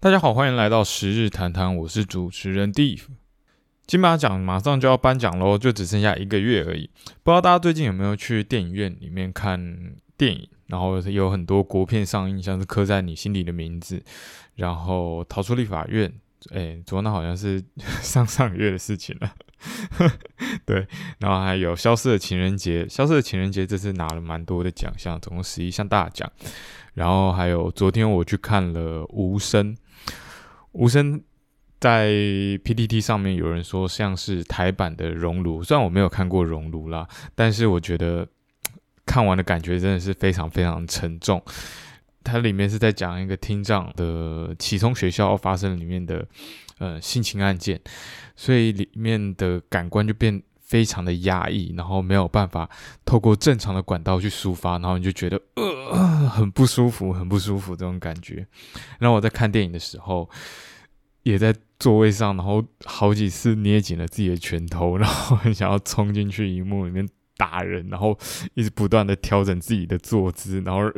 大家好，欢迎来到十日谈谈，我是主持人 Dave。金马奖马上就要颁奖喽，就只剩下一个月而已。不知道大家最近有没有去电影院里面看电影？然后有很多国片上映，像是刻在你心里的名字，然后逃出立法院。哎，昨天好像是上上个月的事情了。对，然后还有消失的情人节，消失的情人节这次拿了蛮多的奖项，总共十一项大奖。然后还有昨天我去看了无声，无声在 PTT 上面有人说像是台版的熔炉，虽然我没有看过熔炉啦，但是我觉得看完的感觉真的是非常非常沉重。它里面是在讲一个厅长的启聪学校发生里面的呃性侵案件，所以里面的感官就变。非常的压抑，然后没有办法透过正常的管道去抒发，然后你就觉得呃很不舒服，很不舒服这种感觉。然后我在看电影的时候，也在座位上，然后好几次捏紧了自己的拳头，然后很想要冲进去荧幕里面打人，然后一直不断的调整自己的坐姿，然后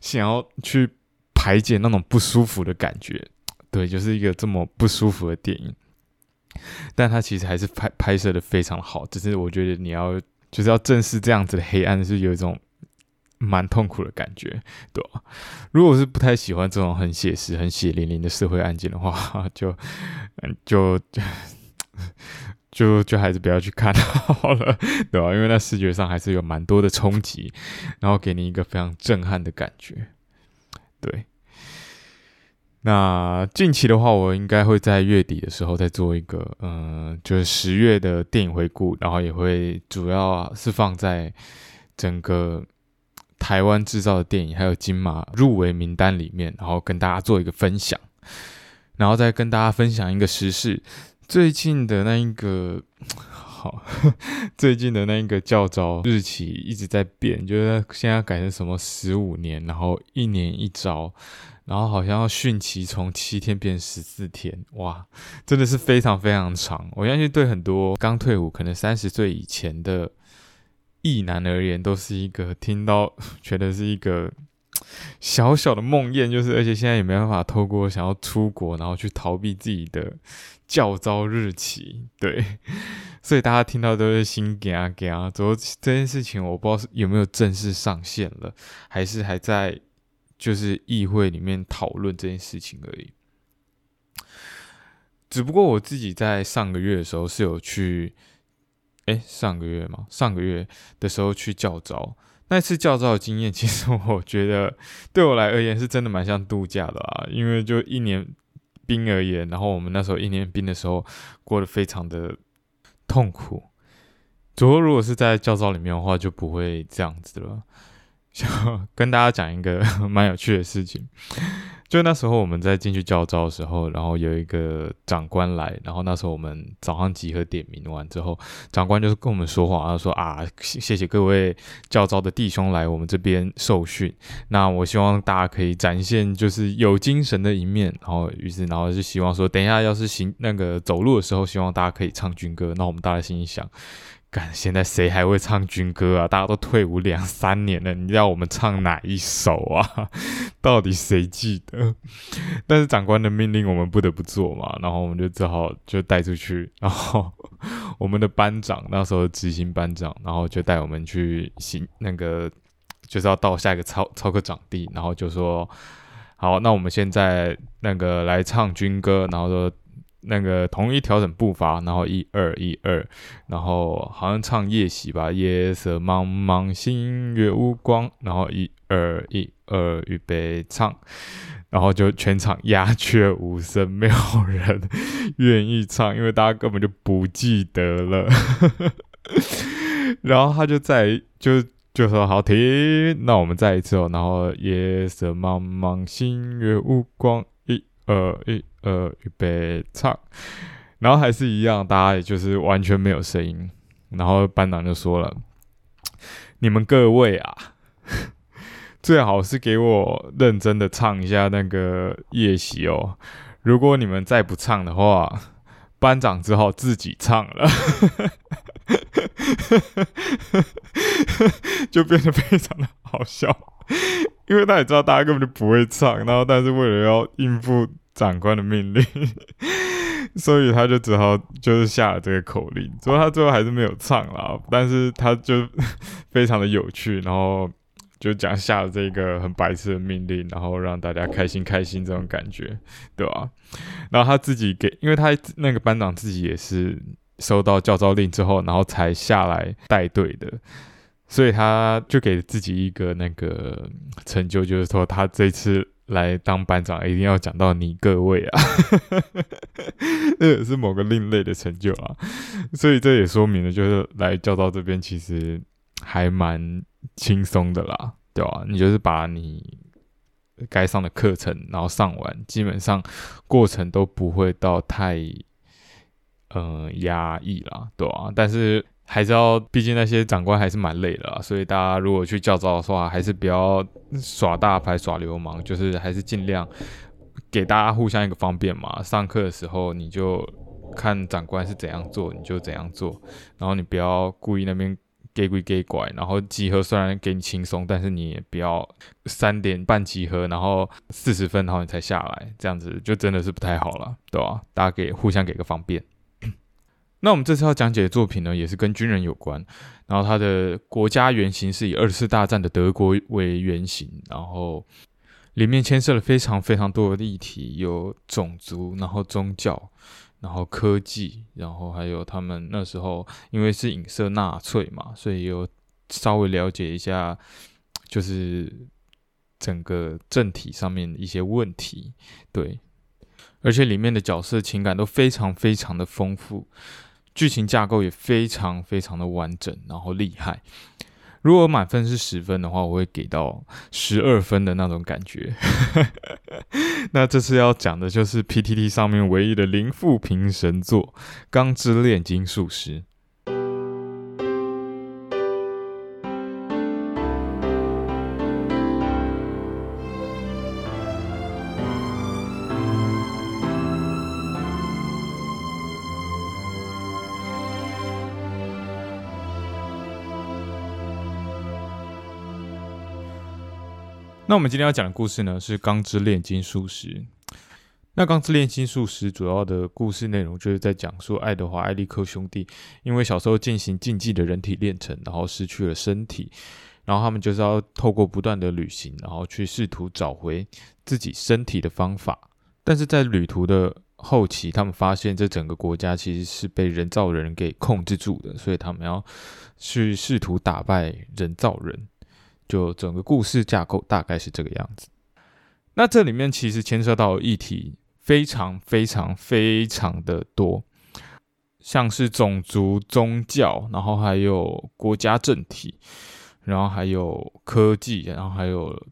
想要去排解那种不舒服的感觉。对，就是一个这么不舒服的电影。但他其实还是拍拍摄的非常好，只是我觉得你要就是要正视这样子的黑暗，是有一种蛮痛苦的感觉，对吧？如果是不太喜欢这种很写实、很血淋淋的社会案件的话，就就就就还是不要去看好了，对吧？因为那视觉上还是有蛮多的冲击，然后给你一个非常震撼的感觉，对。那近期的话，我应该会在月底的时候再做一个，嗯，就是十月的电影回顾，然后也会主要是放在整个台湾制造的电影，还有金马入围名单里面，然后跟大家做一个分享，然后再跟大家分享一个时事，最近的那一个，好，最近的那一个教招日期一直在变，就是现在改成什么十五年，然后一年一招。然后好像要训期从七天变十四天，哇，真的是非常非常长。我相信对很多刚退伍、可能三十岁以前的异男而言，都是一个听到 觉得是一个小小的梦魇。就是而且现在也没办法透过想要出国，然后去逃避自己的教招日期。对，所以大家听到都是心啊惊啊。之后这件事情，我不知道是有没有正式上线了，还是还在。就是议会里面讨论这件事情而已。只不过我自己在上个月的时候是有去，哎，上个月嘛，上个月的时候去教招。那次教招的经验，其实我觉得对我来而言是真的蛮像度假的啊。因为就一年兵而言，然后我们那时候一年兵的时候过得非常的痛苦。不过如果是在教招里面的话，就不会这样子了。想跟大家讲一个 蛮有趣的事情，就那时候我们在进去教招的时候，然后有一个长官来，然后那时候我们早上集合点名完之后，长官就是跟我们说话，他说啊，谢谢各位教招的弟兄来我们这边受训，那我希望大家可以展现就是有精神的一面，然后于是然后就希望说，等一下要是行那个走路的时候，希望大家可以唱军歌，那我们大家心里想。干，现在谁还会唱军歌啊？大家都退伍两三年了，你要我们唱哪一首啊？到底谁记得？但是长官的命令我们不得不做嘛，然后我们就只好就带出去。然后我们的班长那时候执行班长，然后就带我们去行那个，就是要到下一个操操课场地，然后就说好，那我们现在那个来唱军歌，然后说。那个统一调整步伐，然后一二一二，然后好像唱夜袭吧，夜色茫茫，星月无光，然后一二一二，预备唱，然后就全场鸦雀无声，没有人愿意唱，因为大家根本就不记得了。然后他就在就就说好停，那我们再一次哦，然后夜色茫茫，星月无光，二一。呃，预备唱，然后还是一样，大家也就是完全没有声音。然后班长就说了：“你们各位啊，最好是给我认真的唱一下那个夜袭哦。如果你们再不唱的话，班长只好自己唱了。”就变得非常的好笑，因为他也知道大家根本就不会唱，然后但是为了要应付。长官的命令，所以他就只好就是下了这个口令。之后他最后还是没有唱啦，但是他就 非常的有趣，然后就讲下了这个很白痴的命令，然后让大家开心开心这种感觉，对吧？然后他自己给，因为他那个班长自己也是收到教招令之后，然后才下来带队的。所以他就给自己一个那个成就，就是说他这次来当班长，一定要讲到你各位啊，这也是某个另类的成就啊。所以这也说明了，就是来教招这边其实还蛮轻松的啦，对吧？你就是把你该上的课程然后上完，基本上过程都不会到太呃压抑啦，对吧？但是。还是要，毕竟那些长官还是蛮累的，所以大家如果去教招的话，还是不要耍大牌耍流氓，就是还是尽量给大家互相一个方便嘛。上课的时候你就看长官是怎样做，你就怎样做，然后你不要故意那边给鬼给拐，然后集合虽然给你轻松，但是你也不要三点半集合，然后四十分然后你才下来，这样子就真的是不太好了，对吧？大家给互相给个方便。那我们这次要讲解的作品呢，也是跟军人有关。然后它的国家原型是以二次大战的德国为原型，然后里面牵涉了非常非常多的议题，有种族，然后宗教，然后科技，然后还有他们那时候因为是影射纳粹嘛，所以有稍微了解一下，就是整个政体上面一些问题。对，而且里面的角色情感都非常非常的丰富。剧情架构也非常非常的完整，然后厉害。如果满分是十分的话，我会给到十二分的那种感觉。那这次要讲的就是 PTT 上面唯一的零负评神作《钢之炼金术师》。那我们今天要讲的故事呢，是《钢之炼金术师》。那《钢之炼金术师》主要的故事内容就是在讲述爱德华·艾利克兄弟因为小时候进行竞技的人体炼成，然后失去了身体，然后他们就是要透过不断的旅行，然后去试图找回自己身体的方法。但是在旅途的后期，他们发现这整个国家其实是被人造人给控制住的，所以他们要去试图打败人造人。就整个故事架构大概是这个样子。那这里面其实牵涉到议题非常非常非常的多，像是种族、宗教，然后还有国家政体，然后还有科技，然后还有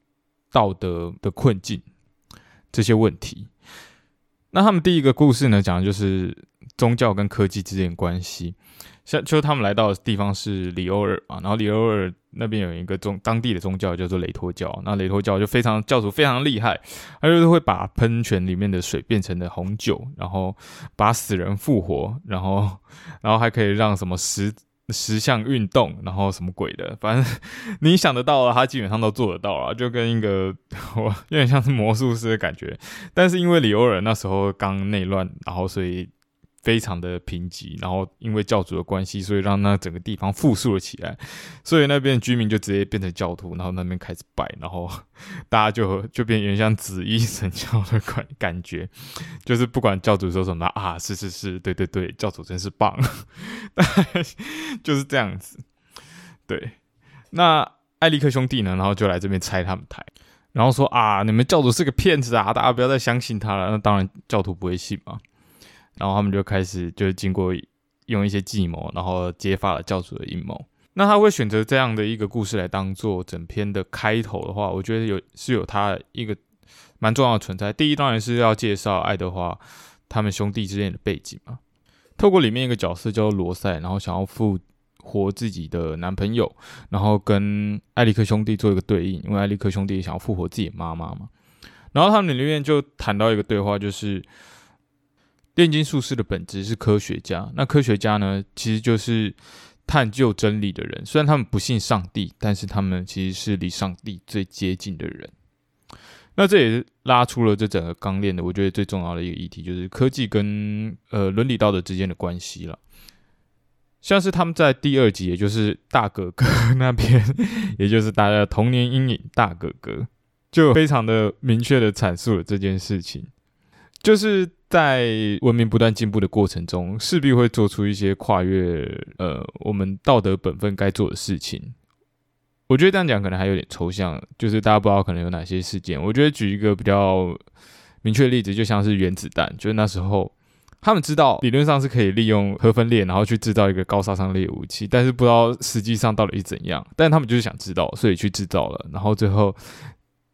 道德的困境这些问题。那他们第一个故事呢，讲的就是宗教跟科技之间的关系。像就他们来到的地方是里欧尔嘛，然后里欧尔那边有一个宗当地的宗教叫做雷托教，那雷托教就非常教主非常厉害，他就是会把喷泉里面的水变成的红酒，然后把死人复活，然后然后还可以让什么石石像运动，然后什么鬼的，反正你想得到的，他基本上都做得到啊，就跟一个 我有点像是魔术师的感觉，但是因为里欧尔那时候刚内乱，然后所以。非常的贫瘠，然后因为教主的关系，所以让那整个地方复苏了起来。所以那边居民就直接变成教徒，然后那边开始拜，然后 大家就就变成像紫衣神教的感感觉，就是不管教主说什么啊，是是是，对对对，教主真是棒，就是这样子。对，那艾利克兄弟呢，然后就来这边拆他们台，然后说啊，你们教主是个骗子啊，大家不要再相信他了。那当然教徒不会信嘛。然后他们就开始，就是经过用一些计谋，然后揭发了教主的阴谋。那他会选择这样的一个故事来当做整篇的开头的话，我觉得有是有他一个蛮重要的存在。第一，当然是要介绍爱德华他们兄弟之间的背景嘛。透过里面一个角色叫做罗塞，然后想要复活自己的男朋友，然后跟艾利克兄弟做一个对应，因为艾利克兄弟想要复活自己妈妈嘛。然后他们里面就谈到一个对话，就是。炼金术师的本质是科学家。那科学家呢，其实就是探究真理的人。虽然他们不信上帝，但是他们其实是离上帝最接近的人。那这也拉出了这整个钢链的，我觉得最重要的一个议题，就是科技跟呃伦理道德之间的关系了。像是他们在第二集，也就是大哥哥 那边，也就是大家的童年阴影，大哥哥就非常的明确的阐述了这件事情，就是在文明不断进步的过程中，势必会做出一些跨越呃我们道德本分该做的事情。我觉得这样讲可能还有点抽象，就是大家不知道可能有哪些事件。我觉得举一个比较明确的例子，就像是原子弹，就是那时候他们知道理论上是可以利用核分裂，然后去制造一个高杀伤力武器，但是不知道实际上到底是怎样。但他们就是想知道，所以去制造了。然后最后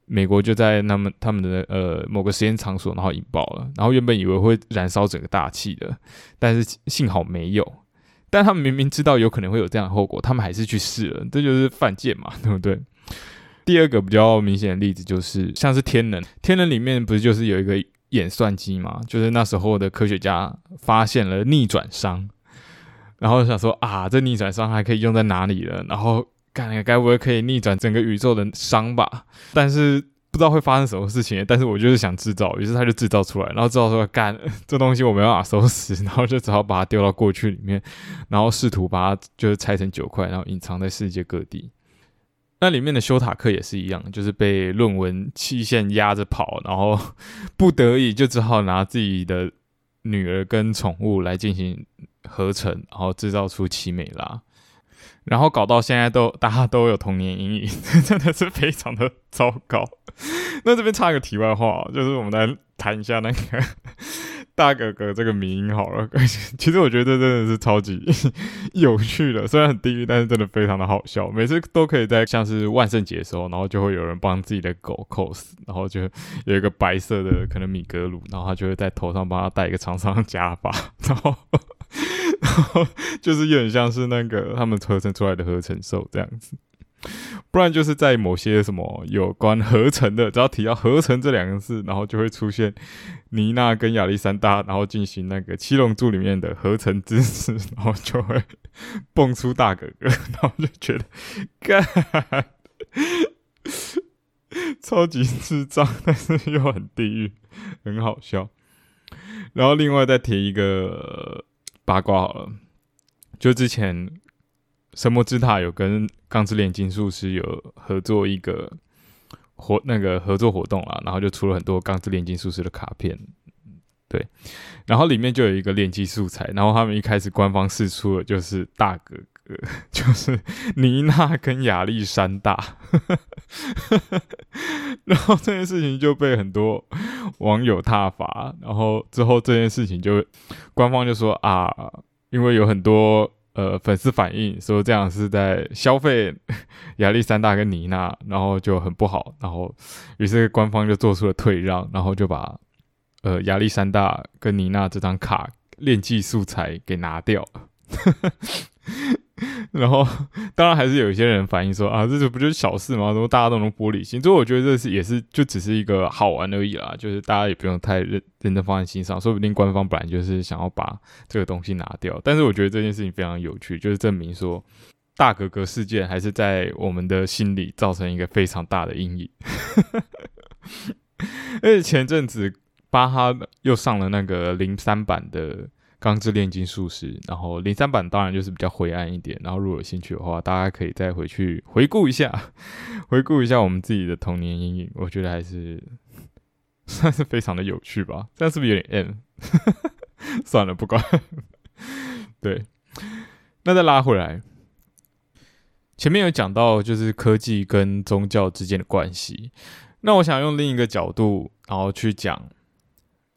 美国就在他们他们的呃某个实验场所，然后引爆了。然后原本以为会燃烧整个大气的，但是幸好没有。但他们明明知道有可能会有这样的后果，他们还是去试了，这就是犯贱嘛，对不对？第二个比较明显的例子就是，像是天能，天能里面不是就是有一个演算机嘛？就是那时候的科学家发现了逆转熵，然后想说啊，这逆转熵还可以用在哪里了？然后干该不会可以逆转整个宇宙的熵吧？但是。不知道会发生什么事情，但是我就是想制造，于是他就制造出来，然后制造出来干 这东西我没办法收拾，然后就只好把它丢到过去里面，然后试图把它就是拆成九块，然后隐藏在世界各地。那里面的修塔克也是一样，就是被论文期限压着跑，然后不得已就只好拿自己的女儿跟宠物来进行合成，然后制造出奇美拉。然后搞到现在都大家都有童年阴影，真的是非常的糟糕。那这边插一个题外话，就是我们来谈一下那个大哥哥这个名音好了。其实我觉得这真的是超级有趣的，虽然很地狱，但是真的非常的好笑。每次都可以在像是万圣节的时候，然后就会有人帮自己的狗 cos，然后就有一个白色的可能米格鲁，然后他就会在头上帮他戴一个长长的假发，然后。然后就是有点像是那个他们合成出来的合成兽这样子，不然就是在某些什么有关合成的，只要提到合成这两个字，然后就会出现妮娜跟亚历山大，然后进行那个七龙珠里面的合成姿势，然后就会蹦出大哥哥，然后就觉得干超级智障，但是又很地狱，很好笑。然后另外再提一个。八卦好了，就之前神魔之塔有跟钢之炼金术师有合作一个活那个合作活动啦，然后就出了很多钢之炼金术师的卡片，对，然后里面就有一个炼金素材，然后他们一开始官方试出的就是大哥哥，就是妮娜跟亚历山大，然后这件事情就被很多。网友踏伐，然后之后这件事情就官方就说啊，因为有很多呃粉丝反映说这样是在消费 亚历山大跟妮娜，然后就很不好，然后于是官方就做出了退让，然后就把呃亚历山大跟妮娜这张卡练技素材给拿掉。然后，当然还是有一些人反映说啊，这这不就是小事吗？怎么大家都能玻璃心？所以我觉得这是也是就只是一个好玩而已啦，就是大家也不用太认真放在心上。说不定官方本来就是想要把这个东西拿掉，但是我觉得这件事情非常有趣，就是证明说大格格事件还是在我们的心里造成一个非常大的阴影。而且前阵子巴哈又上了那个零三版的。钢之炼金术师，然后零三版当然就是比较灰暗一点。然后如果有兴趣的话，大家可以再回去回顾一下，回顾一下我们自己的童年阴影。我觉得还是算是非常的有趣吧。这样是不是有点暗 算了，不管。对，那再拉回来，前面有讲到就是科技跟宗教之间的关系。那我想用另一个角度，然后去讲。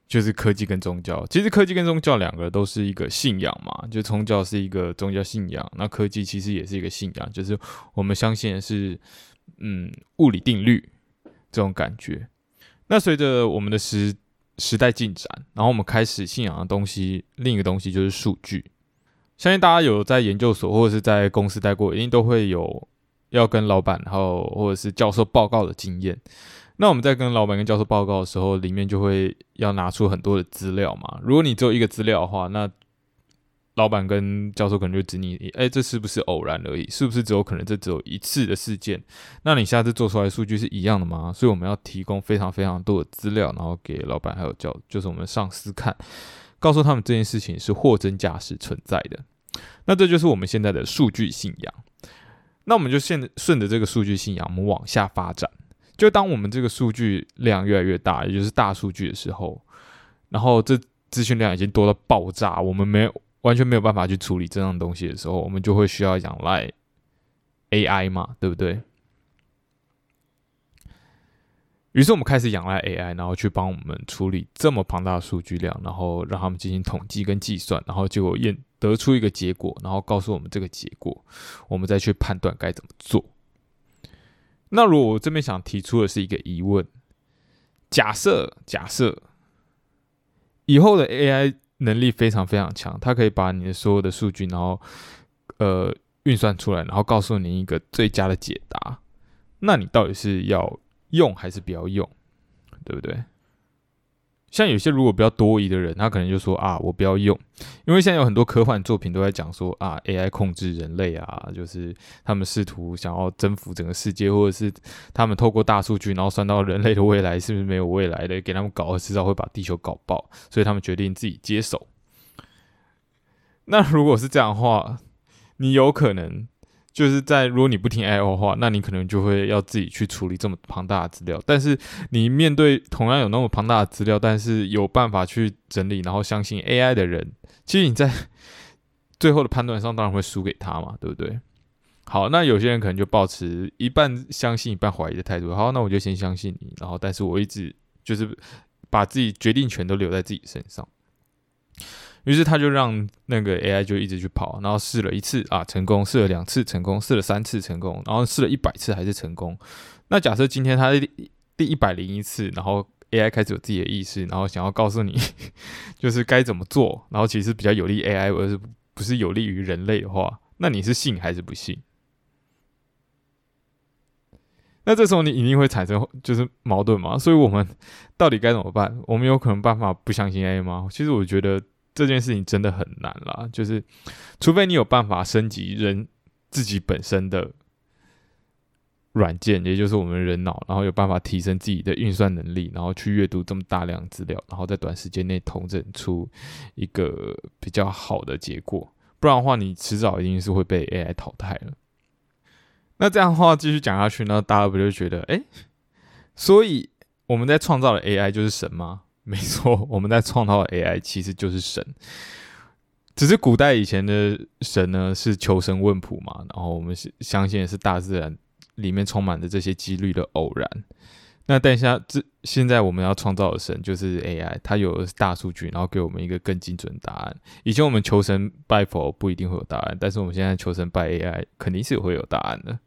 就是科技跟宗教，其实科技跟宗教两个都是一个信仰嘛，就宗教是一个宗教信仰，那科技其实也是一个信仰，就是我们相信的是，嗯，物理定律这种感觉。那随着我们的时时代进展，然后我们开始信仰的东西，另一个东西就是数据。相信大家有在研究所或者是在公司待过，一定都会有要跟老板然后或者是教授报告的经验。那我们在跟老板跟教授报告的时候，里面就会要拿出很多的资料嘛。如果你只有一个资料的话，那老板跟教授可能就指你，哎，这是不是偶然而已？是不是只有可能这只有一次的事件？那你下次做出来的数据是一样的吗？所以我们要提供非常非常多的资料，然后给老板还有教，就是我们上司看，告诉他们这件事情是货真价实存在的。那这就是我们现在的数据信仰。那我们就现顺着这个数据信仰，我们往下发展。就当我们这个数据量越来越大，也就是大数据的时候，然后这资讯量已经多到爆炸，我们没有。完全没有办法去处理这样东西的时候，我们就会需要仰赖 AI 嘛，对不对？于是我们开始仰赖 AI，然后去帮我们处理这么庞大的数据量，然后让他们进行统计跟计算，然后结果验得出一个结果，然后告诉我们这个结果，我们再去判断该怎么做。那如果我这边想提出的是一个疑问：假设假设以后的 AI。能力非常非常强，它可以把你的所有的数据，然后呃运算出来，然后告诉你一个最佳的解答。那你到底是要用还是不要用，对不对？像有些如果比较多疑的人，他可能就说啊，我不要用，因为现在有很多科幻作品都在讲说啊，AI 控制人类啊，就是他们试图想要征服整个世界，或者是他们透过大数据，然后算到人类的未来是不是没有未来的，给他们搞，迟早会把地球搞爆，所以他们决定自己接手。那如果是这样的话，你有可能。就是在如果你不听 AI 的话，那你可能就会要自己去处理这么庞大的资料。但是你面对同样有那么庞大的资料，但是有办法去整理，然后相信 AI 的人，其实你在最后的判断上当然会输给他嘛，对不对？好，那有些人可能就保持一半相信一半怀疑的态度。好，那我就先相信你，然后但是我一直就是把自己决定权都留在自己身上。于是他就让那个 AI 就一直去跑，然后试了一次啊成功，试了两次成功，试了三次成功，然后试了一百次还是成功。那假设今天他第一百零一次，然后 AI 开始有自己的意识，然后想要告诉你 就是该怎么做，然后其实比较有利 AI，而是不是有利于人类的话，那你是信还是不信？那这时候你一定会产生就是矛盾嘛？所以我们到底该怎么办？我们有可能办法不相信 AI 吗？其实我觉得。这件事情真的很难啦，就是除非你有办法升级人自己本身的软件，也就是我们人脑，然后有办法提升自己的运算能力，然后去阅读这么大量资料，然后在短时间内统整出一个比较好的结果。不然的话，你迟早一定是会被 AI 淘汰了。那这样的话继续讲下去，那大家不就觉得，哎，所以我们在创造的 AI 就是神吗？没错，我们在创造 AI 其实就是神，只是古代以前的神呢是求神问卜嘛，然后我们是相信是大自然里面充满着这些几率的偶然。那等一下，这现在我们要创造的神就是 AI，它有大数据，然后给我们一个更精准答案。以前我们求神拜佛不一定会有答案，但是我们现在求神拜 AI 肯定是会有答案的。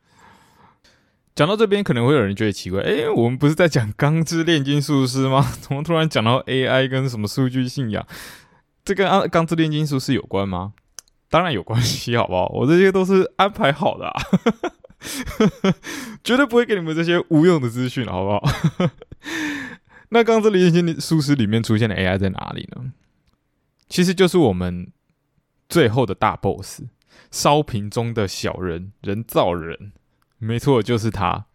讲到这边，可能会有人觉得奇怪，哎，我们不是在讲《钢之炼金术师》吗？怎么突然讲到 AI 跟什么数据信仰？这跟《钢之炼金术师》有关吗？当然有关系，好不好？我这些都是安排好的，绝对不会给你们这些无用的资讯，好不好？那《钢之炼金术师》里面出现的 AI 在哪里呢？其实就是我们最后的大 BOSS—— 烧瓶中的小人，人造人。没错，就是他。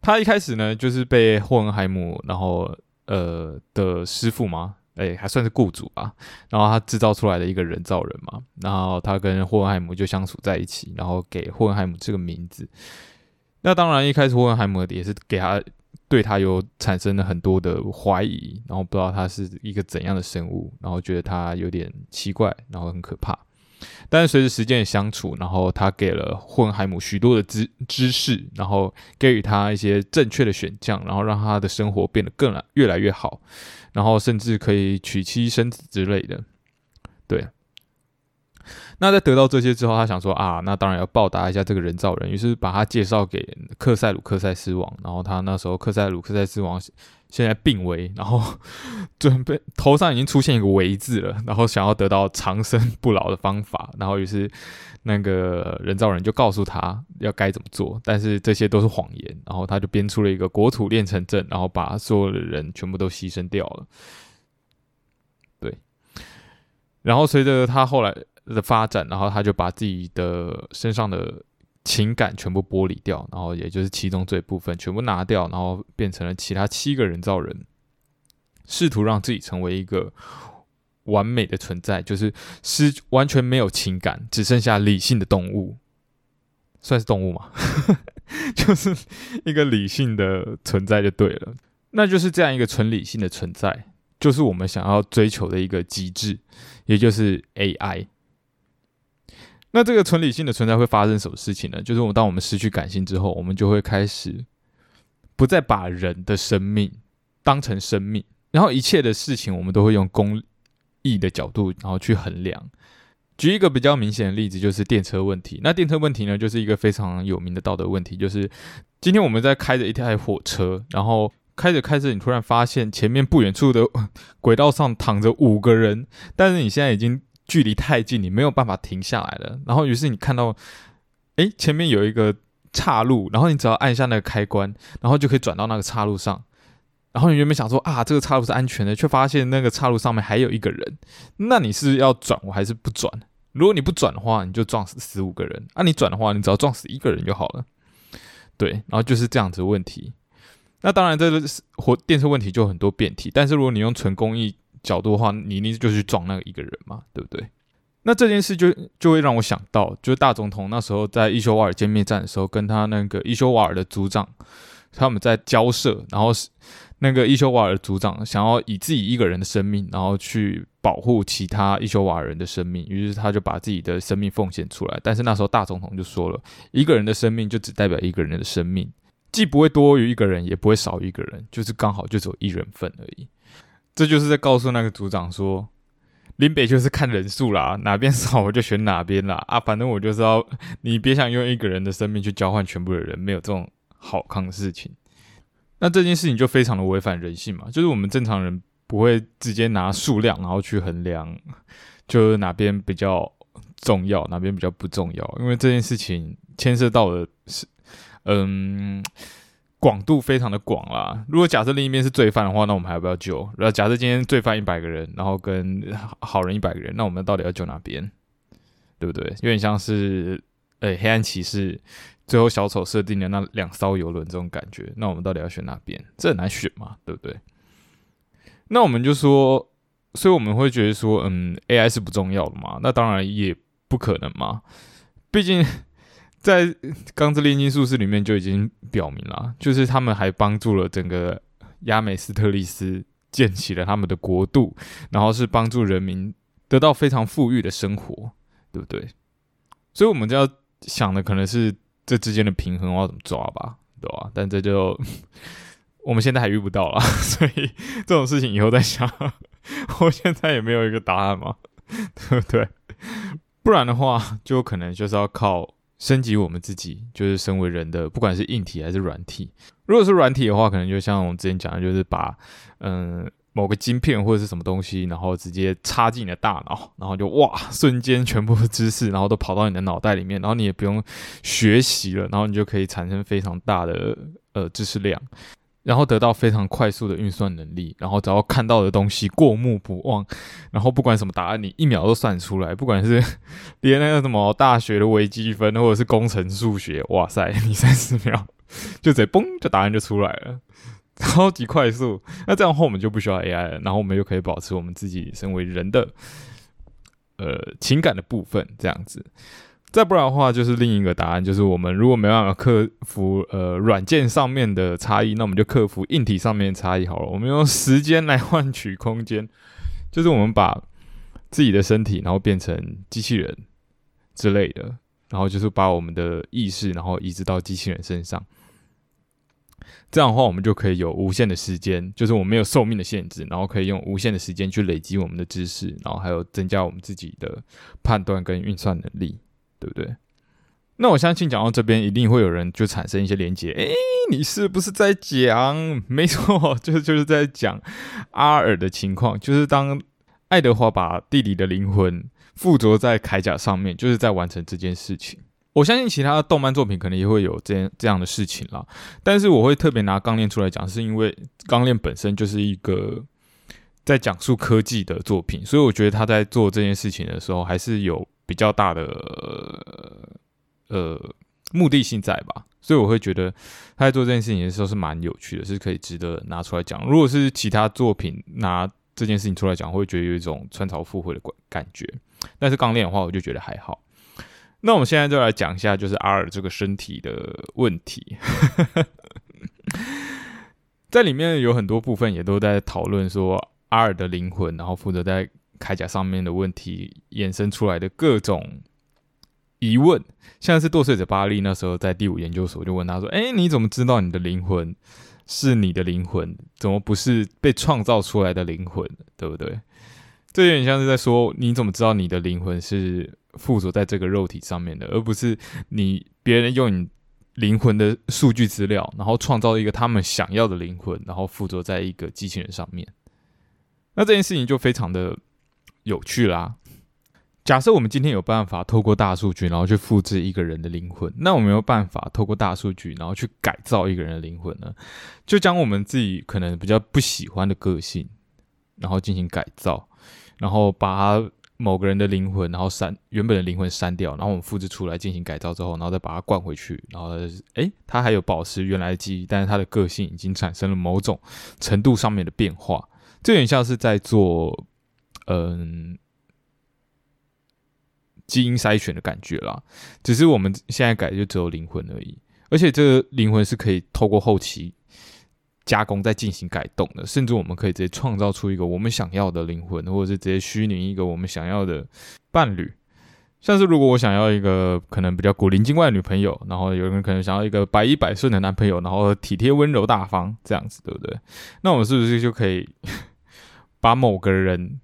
他一开始呢，就是被霍恩海姆，然后呃的师傅嘛，哎，还算是雇主吧。然后他制造出来的一个人造人嘛。然后他跟霍恩海姆就相处在一起，然后给霍恩海姆这个名字。那当然，一开始霍恩海姆也是给他对他有产生了很多的怀疑，然后不知道他是一个怎样的生物，然后觉得他有点奇怪，然后很可怕。但是随着时间的相处，然后他给了混海姆许多的知知识，然后给予他一些正确的选项，然后让他的生活变得更越来越好，然后甚至可以娶妻生子之类的。对。那在得到这些之后，他想说啊，那当然要报答一下这个人造人，于是把他介绍给克塞鲁克塞斯王。然后他那时候克塞鲁克塞斯王现在病危，然后 准备头上已经出现一个“危”字了，然后想要得到长生不老的方法。然后于是那个人造人就告诉他要该怎么做，但是这些都是谎言。然后他就编出了一个国土炼成阵，然后把所有的人全部都牺牲掉了。对。然后随着他后来的发展，然后他就把自己的身上的情感全部剥离掉，然后也就是其中这一部分全部拿掉，然后变成了其他七个人造人，试图让自己成为一个完美的存在，就是失完全没有情感，只剩下理性的动物，算是动物吗？就是一个理性的存在就对了，那就是这样一个纯理性的存在。就是我们想要追求的一个机制，也就是 AI。那这个纯理性的存在会发生什么事情呢？就是我们当我们失去感性之后，我们就会开始不再把人的生命当成生命，然后一切的事情我们都会用公益的角度，然后去衡量。举一个比较明显的例子，就是电车问题。那电车问题呢，就是一个非常有名的道德问题，就是今天我们在开着一台火车，然后。开着开着，你突然发现前面不远处的轨道上躺着五个人，但是你现在已经距离太近，你没有办法停下来了。然后，于是你看到，哎，前面有一个岔路，然后你只要按下那个开关，然后就可以转到那个岔路上。然后你原本想说啊，这个岔路是安全的，却发现那个岔路上面还有一个人。那你是要转，我还是不转？如果你不转的话，你就撞死十五个人；啊，你转的话，你只要撞死一个人就好了。对，然后就是这样子问题。那当然，这个火电车问题就很多变体。但是如果你用纯公益角度的话，你一定就去撞那个一个人嘛，对不对？那这件事就就会让我想到，就是大总统那时候在伊修瓦尔歼灭战的时候，跟他那个伊修瓦尔的组长他们在交涉，然后那个伊修瓦尔组长想要以自己一个人的生命，然后去保护其他伊修瓦尔人的生命，于是他就把自己的生命奉献出来。但是那时候大总统就说了，一个人的生命就只代表一个人的生命。既不会多于一个人，也不会少于一个人，就是刚好就只有一人份而已。这就是在告诉那个组长说，林北就是看人数啦，哪边少我就选哪边啦。啊，反正我就是要你别想用一个人的生命去交换全部的人，没有这种好康的事情。那这件事情就非常的违反人性嘛，就是我们正常人不会直接拿数量然后去衡量，就是哪边比较重要，哪边比较不重要，因为这件事情牵涉到的是。嗯，广度非常的广啦。如果假设另一边是罪犯的话，那我们还要不要救？然后假设今天罪犯一百个人，然后跟好人一百个人，那我们到底要救哪边？对不对？有点像是诶，黑暗骑士最后小丑设定的那两艘游轮这种感觉。那我们到底要选哪边？这很难选嘛，对不对？那我们就说，所以我们会觉得说，嗯，AI 是不重要的嘛？那当然也不可能嘛，毕竟。在《钢之炼金术士》里面就已经表明了，就是他们还帮助了整个亚美斯特利斯建起了他们的国度，然后是帮助人民得到非常富裕的生活，对不对？所以我们就要想的可能是这之间的平衡要怎么抓吧，对吧？但这就 我们现在还遇不到了，所以这种事情以后再想。我现在也没有一个答案嘛，对不对？不然的话，就可能就是要靠。升级我们自己，就是身为人的，不管是硬体还是软体。如果是软体的话，可能就像我们之前讲的，就是把嗯某个晶片或者是什么东西，然后直接插进你的大脑，然后就哇，瞬间全部的知识，然后都跑到你的脑袋里面，然后你也不用学习了，然后你就可以产生非常大的呃知识量。然后得到非常快速的运算能力，然后只要看到的东西过目不忘，然后不管什么答案，你一秒都算出来。不管是 连那个什么大学的微积分，或者是工程数学，哇塞，你三十秒就直接嘣，就答案就出来了，超级快速。那这样的话我们就不需要 AI 了，然后我们又可以保持我们自己身为人的呃情感的部分，这样子。再不然的话，就是另一个答案，就是我们如果没办法克服呃软件上面的差异，那我们就克服硬体上面的差异好了。我们用时间来换取空间，就是我们把自己的身体，然后变成机器人之类的，然后就是把我们的意识，然后移植到机器人身上。这样的话，我们就可以有无限的时间，就是我们没有寿命的限制，然后可以用无限的时间去累积我们的知识，然后还有增加我们自己的判断跟运算能力。对不对？那我相信讲到这边，一定会有人就产生一些连接。诶，你是不是在讲？没错，就是就是在讲阿尔的情况。就是当爱德华把弟弟的灵魂附着在铠甲上面，就是在完成这件事情。我相信其他的动漫作品可能也会有这这样的事情啦。但是我会特别拿钢炼出来讲，是因为钢炼本身就是一个在讲述科技的作品，所以我觉得他在做这件事情的时候，还是有。比较大的呃目的性在吧，所以我会觉得他在做这件事情的时候是蛮有趣的，是可以值得拿出来讲。如果是其他作品拿这件事情出来讲，会觉得有一种穿凿附会的感感觉。但是钢炼的话，我就觉得还好。那我们现在就来讲一下，就是阿尔这个身体的问题，在里面有很多部分也都在讨论说阿尔的灵魂，然后负责在铠甲上面的问题衍生出来的各种疑问，像是堕碎者巴利那时候在第五研究所就问他说：“哎，你怎么知道你的灵魂是你的灵魂？怎么不是被创造出来的灵魂？对不对？”这有点像是在说，你怎么知道你的灵魂是附着在这个肉体上面的，而不是你别人用你灵魂的数据资料，然后创造一个他们想要的灵魂，然后附着在一个机器人上面。那这件事情就非常的有趣啦。假设我们今天有办法透过大数据，然后去复制一个人的灵魂，那我们有办法透过大数据，然后去改造一个人的灵魂呢？就将我们自己可能比较不喜欢的个性，然后进行改造，然后把某个人的灵魂，然后删原本的灵魂删掉，然后我们复制出来进行改造之后，然后再把它灌回去，然后诶，他还有保持原来的记忆，但是他的个性已经产生了某种程度上面的变化。这有点像是在做，嗯，基因筛选的感觉啦。只是我们现在改就只有灵魂而已，而且这个灵魂是可以透过后期加工再进行改动的，甚至我们可以直接创造出一个我们想要的灵魂，或者是直接虚拟一个我们想要的伴侣。像是如果我想要一个可能比较古灵精怪的女朋友，然后有人可能想要一个百依百顺的男朋友，然后体贴温柔大方这样子，对不对？那我们是不是就可以？把某个人，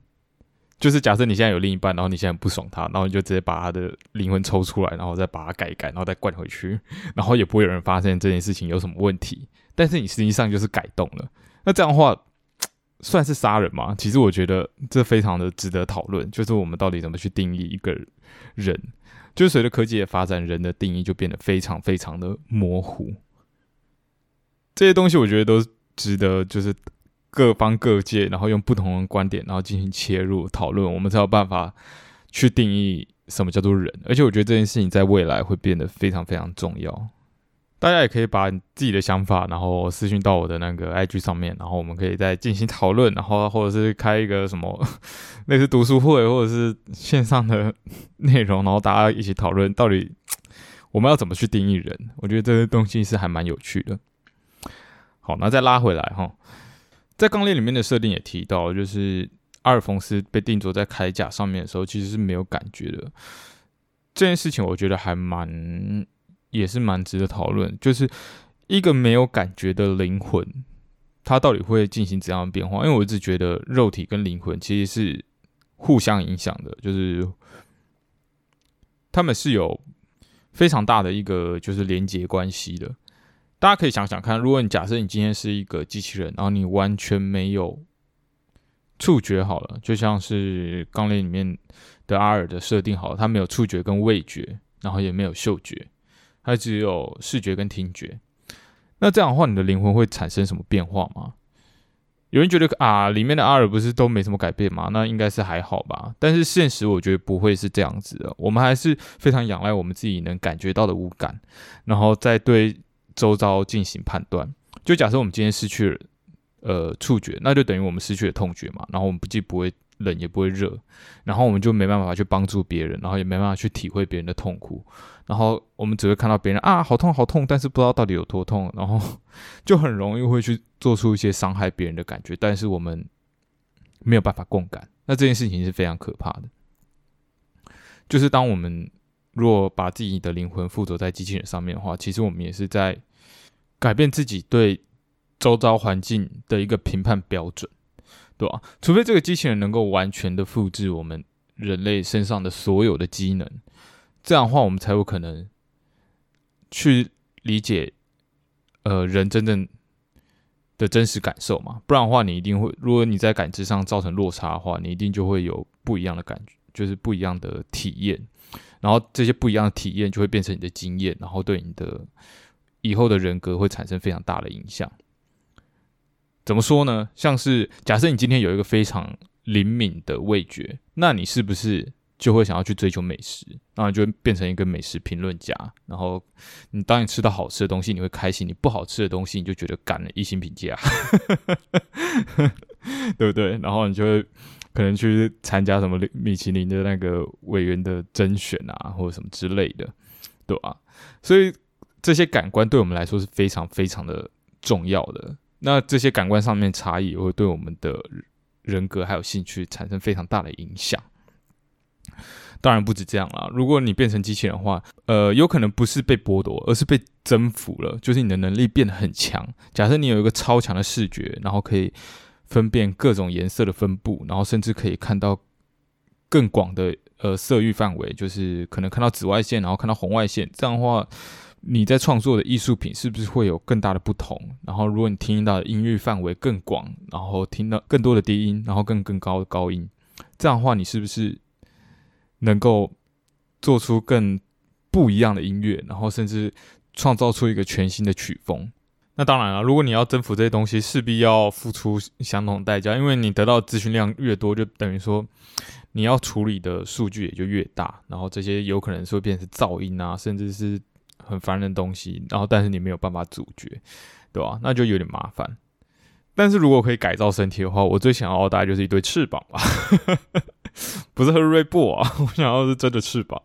就是假设你现在有另一半，然后你现在不爽他，然后你就直接把他的灵魂抽出来，然后再把它改一改，然后再灌回去，然后也不会有人发现这件事情有什么问题。但是你实际上就是改动了，那这样的话 算是杀人吗？其实我觉得这非常的值得讨论，就是我们到底怎么去定义一个人？就是随着科技的发展，人的定义就变得非常非常的模糊。这些东西我觉得都值得，就是。各方各界，然后用不同的观点，然后进行切入讨论，我们才有办法去定义什么叫做人。而且我觉得这件事情在未来会变得非常非常重要。大家也可以把自己的想法，然后私信到我的那个 IG 上面，然后我们可以再进行讨论，然后或者是开一个什么类似读书会，或者是线上的内容，然后大家一起讨论到底我们要怎么去定义人。我觉得这些东西是还蛮有趣的。好，那再拉回来哈。在钢链里面的设定也提到，就是阿尔冯斯被定做在铠甲上面的时候，其实是没有感觉的。这件事情我觉得还蛮，也是蛮值得讨论。就是一个没有感觉的灵魂，它到底会进行怎样的变化？因为我一直觉得肉体跟灵魂其实是互相影响的，就是他们是有非常大的一个就是连接关系的。大家可以想想看，如果你假设你今天是一个机器人，然后你完全没有触觉，好了，就像是钢炼里面的阿尔的设定，好了，他没有触觉跟味觉，然后也没有嗅觉，他只有视觉跟听觉。那这样的话，你的灵魂会产生什么变化吗？有人觉得啊，里面的阿尔不是都没什么改变吗？那应该是还好吧。但是现实我觉得不会是这样子的，我们还是非常仰赖我们自己能感觉到的五感，然后再对。周遭进行判断，就假设我们今天失去了呃触觉，那就等于我们失去了痛觉嘛。然后我们不既不会冷也不会热，然后我们就没办法去帮助别人，然后也没办法去体会别人的痛苦。然后我们只会看到别人啊好痛好痛，但是不知道到底有多痛，然后 就很容易会去做出一些伤害别人的感觉，但是我们没有办法共感。那这件事情是非常可怕的。就是当我们若把自己的灵魂附着在机器人上面的话，其实我们也是在。改变自己对周遭环境的一个评判标准，对吧？除非这个机器人能够完全的复制我们人类身上的所有的机能，这样的话，我们才有可能去理解呃人真正的真实感受嘛。不然的话，你一定会，如果你在感知上造成落差的话，你一定就会有不一样的感觉，就是不一样的体验。然后这些不一样的体验就会变成你的经验，然后对你的。以后的人格会产生非常大的影响。怎么说呢？像是假设你今天有一个非常灵敏的味觉，那你是不是就会想要去追求美食，然后就变成一个美食评论家。然后你当你吃到好吃的东西，你会开心；你不好吃的东西，你就觉得干了一星评价，对不对？然后你就会可能去参加什么米其林的那个委员的甄选啊，或者什么之类的，对吧？所以这些感官对我们来说是非常非常的重要的。那这些感官上面差异，也会对我们的人格还有兴趣产生非常大的影响。当然不止这样啦，如果你变成机器人的话，呃，有可能不是被剥夺，而是被征服了，就是你的能力变得很强。假设你有一个超强的视觉，然后可以分辨各种颜色的分布，然后甚至可以看到更广的呃色域范围，就是可能看到紫外线，然后看到红外线，这样的话。你在创作的艺术品是不是会有更大的不同？然后，如果你听到的音域范围更广，然后听到更多的低音，然后更更高的高音，这样的话，你是不是能够做出更不一样的音乐？然后，甚至创造出一个全新的曲风？那当然了，如果你要征服这些东西，势必要付出相同的代价，因为你得到资讯量越多，就等于说你要处理的数据也就越大，然后这些有可能是会变成噪音啊，甚至是。很烦人的东西，然后但是你没有办法阻绝，对吧？那就有点麻烦。但是如果可以改造身体的话，我最想要的大概就是一对翅膀吧，不是和瑞布啊，我想要是真的翅膀。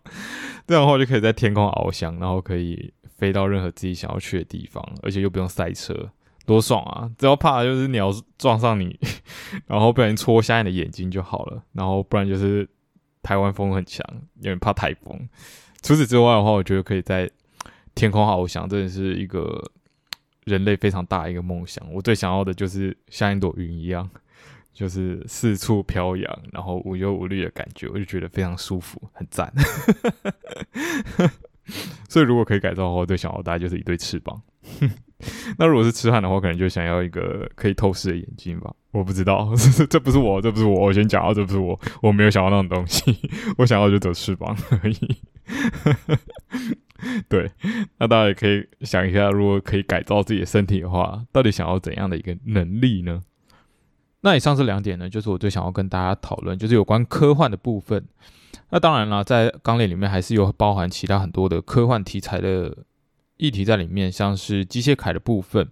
这样的话就可以在天空翱翔，然后可以飞到任何自己想要去的地方，而且又不用塞车，多爽啊！只要怕就是鸟撞上你，然后不小心戳瞎你的眼睛就好了。然后不然就是台湾风很强，有点怕台风。除此之外的话，我觉得可以在天空翱翔真的是一个人类非常大一个梦想。我最想要的就是像一朵云一样，就是四处飘扬，然后无忧无虑的感觉，我就觉得非常舒服，很赞。所以如果可以改造的话，我最想要大概就是一对翅膀。那如果是痴汉的话，可能就想要一个可以透视的眼睛吧。我不知道，这不是我，这不是我。我先讲啊，这不是我，我没有想要那种东西。我想要就走翅膀而已。对，那大家也可以想一下，如果可以改造自己的身体的话，到底想要怎样的一个能力呢？那以上这两点呢，就是我最想要跟大家讨论，就是有关科幻的部分。那当然了，在钢链里面还是有包含其他很多的科幻题材的议题在里面，像是机械铠的部分，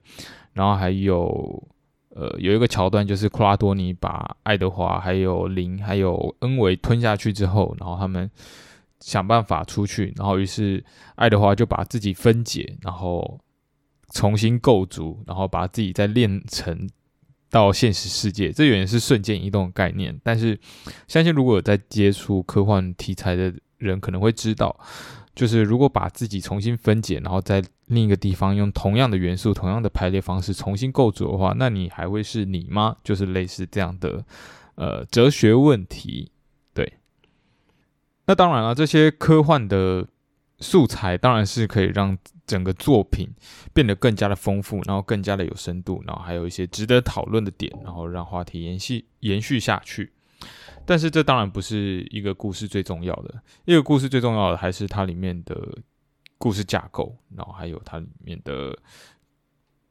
然后还有呃有一个桥段，就是库拉多尼把爱德华、还有林、还有恩维吞下去之后，然后他们。想办法出去，然后于是爱德华就把自己分解，然后重新构筑，然后把自己再炼成到现实世界。这原是瞬间移动的概念，但是相信如果有在接触科幻题材的人，可能会知道，就是如果把自己重新分解，然后在另一个地方用同样的元素、同样的排列方式重新构筑的话，那你还会是你吗？就是类似这样的呃哲学问题。那当然了，这些科幻的素材当然是可以让整个作品变得更加的丰富，然后更加的有深度，然后还有一些值得讨论的点，然后让话题延续延续下去。但是这当然不是一个故事最重要的，一个故事最重要的还是它里面的故事架构，然后还有它里面的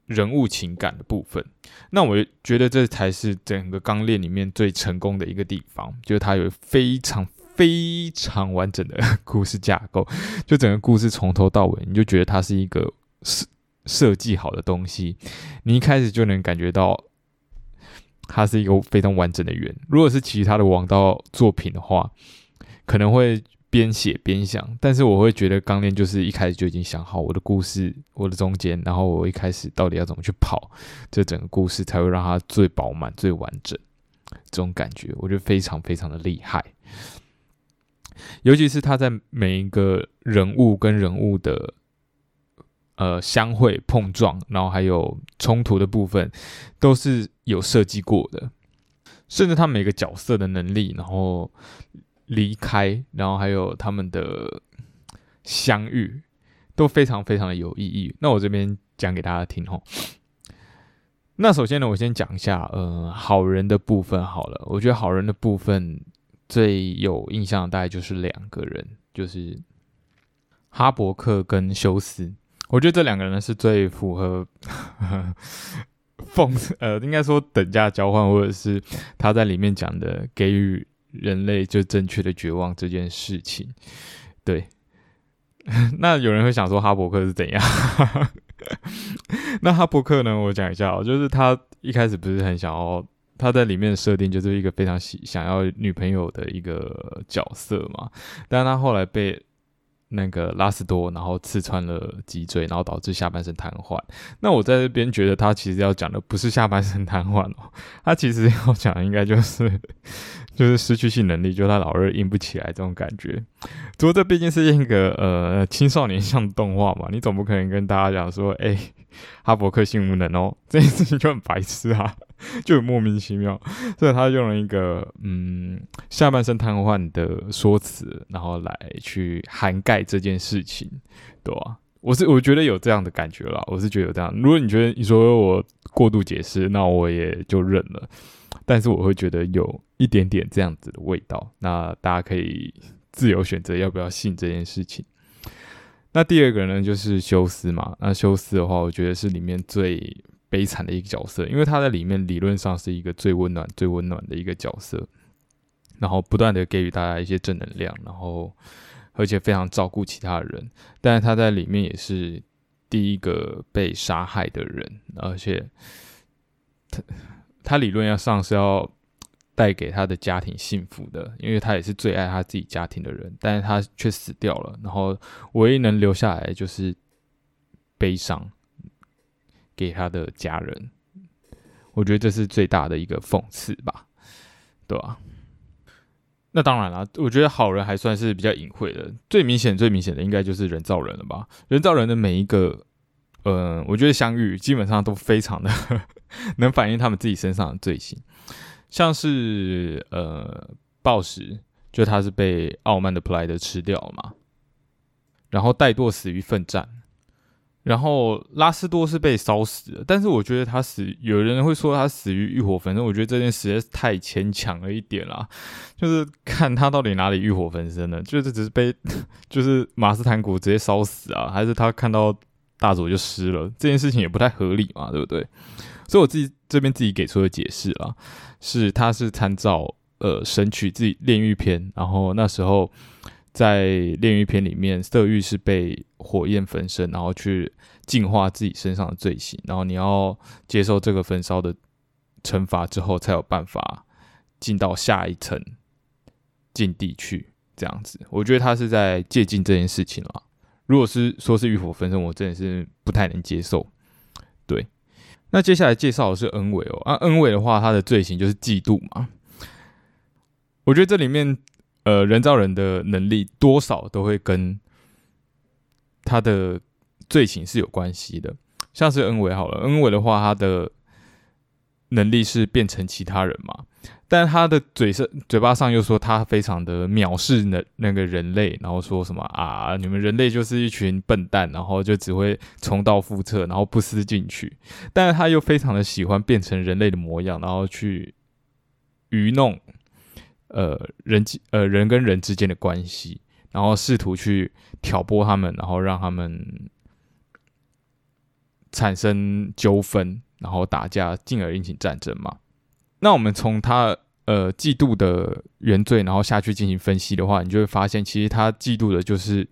人物情感的部分。那我觉得这才是整个钢链里面最成功的一个地方，就是它有非常。非常完整的故事架构，就整个故事从头到尾，你就觉得它是一个设设计好的东西。你一开始就能感觉到它是一个非常完整的圆。如果是其他的王道作品的话，可能会边写边想，但是我会觉得《钢炼》就是一开始就已经想好我的故事，我的中间，然后我一开始到底要怎么去跑，这整个故事才会让它最饱满、最完整。这种感觉，我觉得非常非常的厉害。尤其是他在每一个人物跟人物的呃相会碰撞，然后还有冲突的部分，都是有设计过的。甚至他每个角色的能力，然后离开，然后还有他们的相遇，都非常非常的有意义。那我这边讲给大家听吼。那首先呢，我先讲一下呃好人的部分好了。我觉得好人的部分。最有印象的大概就是两个人，就是哈伯克跟休斯。我觉得这两个人是最符合 奉呃，应该说等价交换，或者是他在里面讲的给予人类就正确的绝望这件事情。对，那有人会想说哈伯克是怎样？那哈伯克呢？我讲一下哦，就是他一开始不是很想要，他在里面的设定就是一个非常喜想要女朋友的一个角色嘛，但他后来被。那个拉斯多，然后刺穿了脊椎，然后导致下半身瘫痪。那我在这边觉得他其实要讲的不是下半身瘫痪哦，他其实要讲应该就是 就是失去性能力，就他老二硬不起来这种感觉。不过这毕竟是一个呃青少年向动画嘛，你总不可能跟大家讲说，哎，哈伯克性无能哦，这件事情就很白痴啊。就很莫名其妙，所以他用了一个嗯下半身瘫痪的说辞，然后来去涵盖这件事情，对吧？我是我觉得有这样的感觉啦，我是觉得有这样。如果你觉得你说我过度解释，那我也就认了。但是我会觉得有一点点这样子的味道，那大家可以自由选择要不要信这件事情。那第二个呢，就是休斯嘛。那休斯的话，我觉得是里面最。悲惨的一个角色，因为他在里面理论上是一个最温暖、最温暖的一个角色，然后不断的给予大家一些正能量，然后而且非常照顾其他人。但是他在里面也是第一个被杀害的人，而且他他理论要上是要带给他的家庭幸福的，因为他也是最爱他自己家庭的人，但是他却死掉了，然后唯一能留下来就是悲伤。给他的家人，我觉得这是最大的一个讽刺吧，对吧？那当然了，我觉得好人还算是比较隐晦的，最明显、最明显的应该就是人造人了吧？人造人的每一个，呃，我觉得相遇基本上都非常的 能反映他们自己身上的罪行，像是呃，暴食，就他是被傲慢的普莱德吃掉嘛，然后怠惰死于奋战。然后拉斯多是被烧死的，但是我觉得他死，有人会说他死于欲火焚身，我觉得这件实在是太牵强了一点啦。就是看他到底哪里欲火焚身了，就是只是被，就是马斯坦古直接烧死啊，还是他看到大佐就湿了，这件事情也不太合理嘛，对不对？所以我自己这边自己给出的解释啊，是他是参照呃神曲自己炼狱篇，然后那时候。在炼狱篇里面，色欲是被火焰焚身，然后去净化自己身上的罪行，然后你要接受这个焚烧的惩罚之后，才有办法进到下一层境地去。这样子，我觉得他是在借鉴这件事情了。如果是说是欲火焚身，我真的是不太能接受。对，那接下来介绍的是恩伟哦，啊，恩伟的话，他的罪行就是嫉妒嘛。我觉得这里面。呃，人造人的能力多少都会跟他的罪行是有关系的。像是恩维好了，恩维的话，他的能力是变成其他人嘛，但他的嘴上嘴巴上又说他非常的藐视那那个人类，然后说什么啊，你们人类就是一群笨蛋，然后就只会重蹈覆辙，然后不思进取。但是他又非常的喜欢变成人类的模样，然后去愚弄。呃，人际呃人跟人之间的关系，然后试图去挑拨他们，然后让他们产生纠纷，然后打架，进而引起战争嘛。那我们从他呃嫉妒的原罪，然后下去进行分析的话，你就会发现，其实他嫉妒的就是。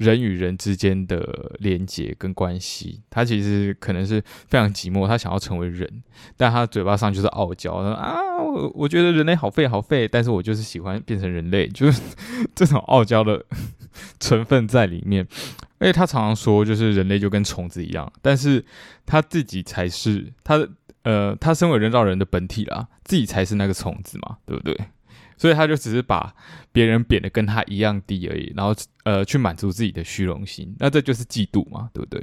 人与人之间的连接跟关系，他其实可能是非常寂寞，他想要成为人，但他嘴巴上就是傲娇，说啊，我我觉得人类好废好废，但是我就是喜欢变成人类，就是这种傲娇的成分在里面。而且他常常说，就是人类就跟虫子一样，但是他自己才是他，呃，他身为人造人的本体啦，自己才是那个虫子嘛，对不对？所以他就只是把别人贬得跟他一样低而已，然后呃去满足自己的虚荣心，那这就是嫉妒嘛，对不对？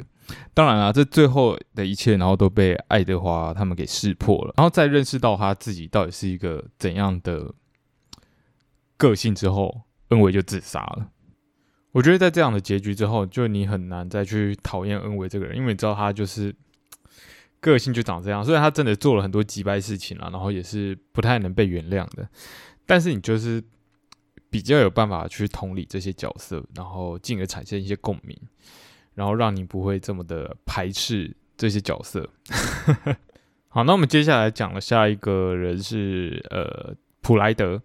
当然了，这最后的一切，然后都被爱德华他们给识破了，然后再认识到他自己到底是一个怎样的个性之后，恩维就自杀了。我觉得在这样的结局之后，就你很难再去讨厌恩维这个人，因为你知道他就是个性就长这样，虽然他真的做了很多击败事情了，然后也是不太能被原谅的。但是你就是比较有办法去同理这些角色，然后进而产生一些共鸣，然后让你不会这么的排斥这些角色。好，那我们接下来讲的下一个人是呃普莱德。